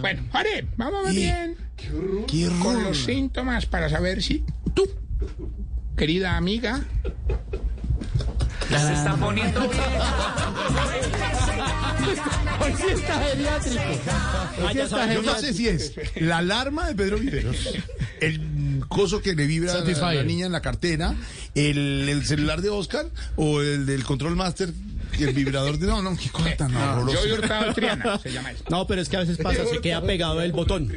Bueno, Jorge, vamos bien con los síntomas para saber si tú, querida amiga, Se está poniendo Hoy sí está geriátrico. Hoy sí está Yo no sé si es la alarma de Pedro Viveros, el coso que le vibra a la niña en la cartera, el, el celular de Oscar o el del control master y el vibrador de... No, no, qué cosa tan horrorosa. yo he hurtado Triana, se llama eso. No, pero es que a veces pasa, se queda pegado el botón.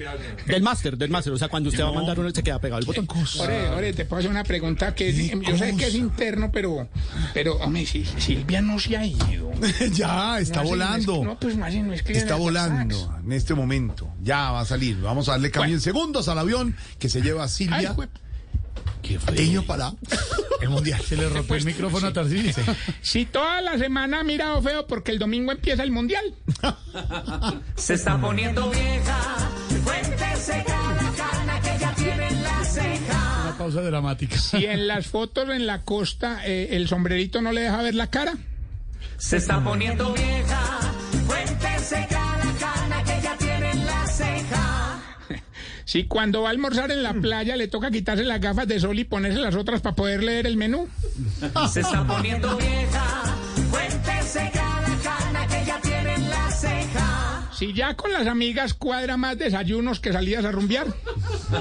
Del máster, del máster. O sea, cuando usted va a mandar uno, se queda pegado el botón. Ore, ore, te puedo hacer una pregunta que es- ¿Qué yo sé que es interno, pero, pero, hombre, si Silvia no se ha ido. ya, está No, volando. no es- no, pues más no escribe Está volando en este momento. Ya va a salir. Vamos a darle cambio Bueno. en segundos al avión que se lleva a Ay, Jue- Ellos para el mundial. Se le rompió el micrófono a Tarcís. Si toda la semana ha mirado feo porque el domingo empieza el mundial. Se está poniendo vieja. Cuéntese cada cana que ya tiene en la ceja. Una pausa dramática. Si en las fotos en la costa eh, el sombrerito no le deja ver la cara. Se está poniendo vieja. Si cuando va a almorzar en la playa le toca quitarse las gafas de sol y ponerse las otras para poder leer el menú. Se está poniendo vieja. Si ya con las amigas cuadra más desayunos que salidas a rumbear.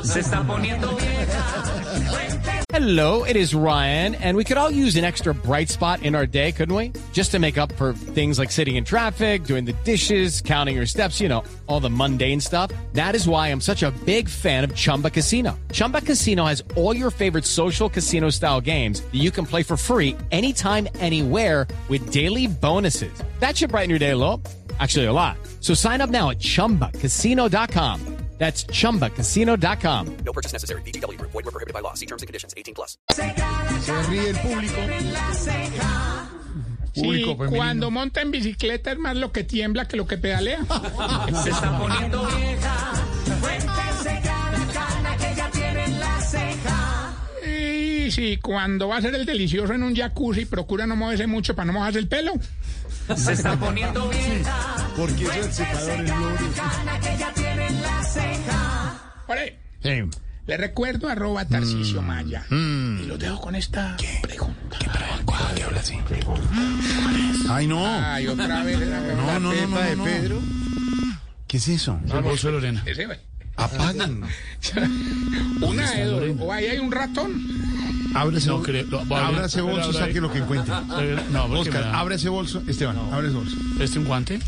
Se está poniendo vieja. Hello, it is Ryan, and we could all use an extra bright spot in our day, couldn't we? Just to make up for things like sitting in traffic, doing the dishes, counting your steps, you know, all the mundane stuff. That is why I'm such a big fan of Chumba Casino. Chumba Casino has all your favorite social casino style games that you can play for free anytime, anywhere with daily bonuses. That should brighten your day a little. Actually, a lot. So sign up now at chumbacasino.com. That's chumbacasino.com. No purchase necessary. VGW Group. Void were prohibited by law. See terms and conditions. 18 plus. Se ríe el público. Sí, Público femenino. cuando monta en bicicleta es más lo que tiembla que lo que pedalea. Se está poniendo vieja. Cuéntese cada cana que ya tiene en la ceja. Y sí, cuando va a ser el delicioso en un jacuzzi, procura no moverse mucho para no mojarse el pelo. Se está poniendo vieja. Porque eso es el secador la ceja. Ore, Sí. le recuerdo arroba Tarcisio Maya. Y lo dejo con esta pregunta. ¿Qué habla así? Ay, no. Ay, otra vez. era No, no, no, no, de no. Pedro. ¿Qué es eso? El bolso de Lorena. Ese, güey. Apaguen. Una de dos. O ahí hay un ratón. Abre ese, No creo. lo- voy a abrir. abra ese bolso, abra saque lo que encuentre. Eh, No, Oscar, da- abre ese bolso. Esteban, abre ese bolso. ¿Este un guante?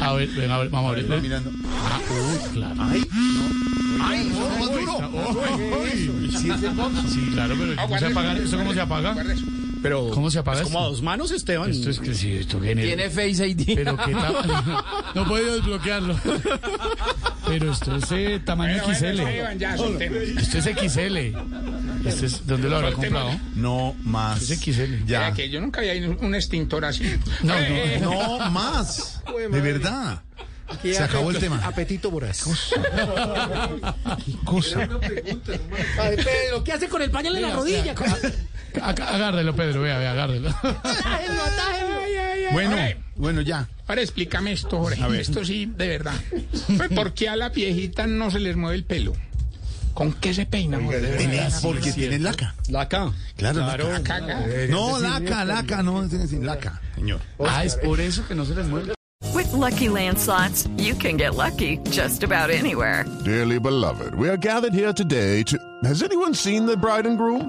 A ver, venga, a ver, vamos a abrir. mirando. Ah, uy, claro. Ay, Ay, no, más duro. Ay, sí es el bolso. Sí, claro, pero ¿cómo se apaga? ¿Eso cómo se apaga? Pero, ¿Cómo se apaga es esto? como a dos manos, Esteban. Esto es que sí, esto que Tiene Face ID. Pero qué tal. No he podido desbloquearlo. Pero esto es eh, tamaño Bueno, bueno, XL. Esteban, ya. Esto es XL. Este es, ¿Dónde lo habrá comprado? No más. Es XL. Ya. Mira que yo nunca había ido un extintor así. No, Eh, no. No más. De verdad. Se acabó el tema. Apetito voraz. ¿Qué cosa? Ay, Pedro, ¿qué hace con el pañal en la rodilla? Agárrelo, Pedro, vea, vea, agárrelo. Bueno, Jorge, bueno, ya. Ahora explícame esto, Jorge. Esto sí, de verdad. Pues, ¿Por qué a las viejitas no se les mueve el pelo? ¿Con qué se. Tenés- porque tienen laca. Laca. Claro, La laca. caga. No, laca, laca, no, decir laca, señor. Ah, es por eso que no se les mueve. With Lucky Land slots, you can get lucky just about anywhere. Dearly beloved, we are gathered here today to. Has anyone seen the bride and groom?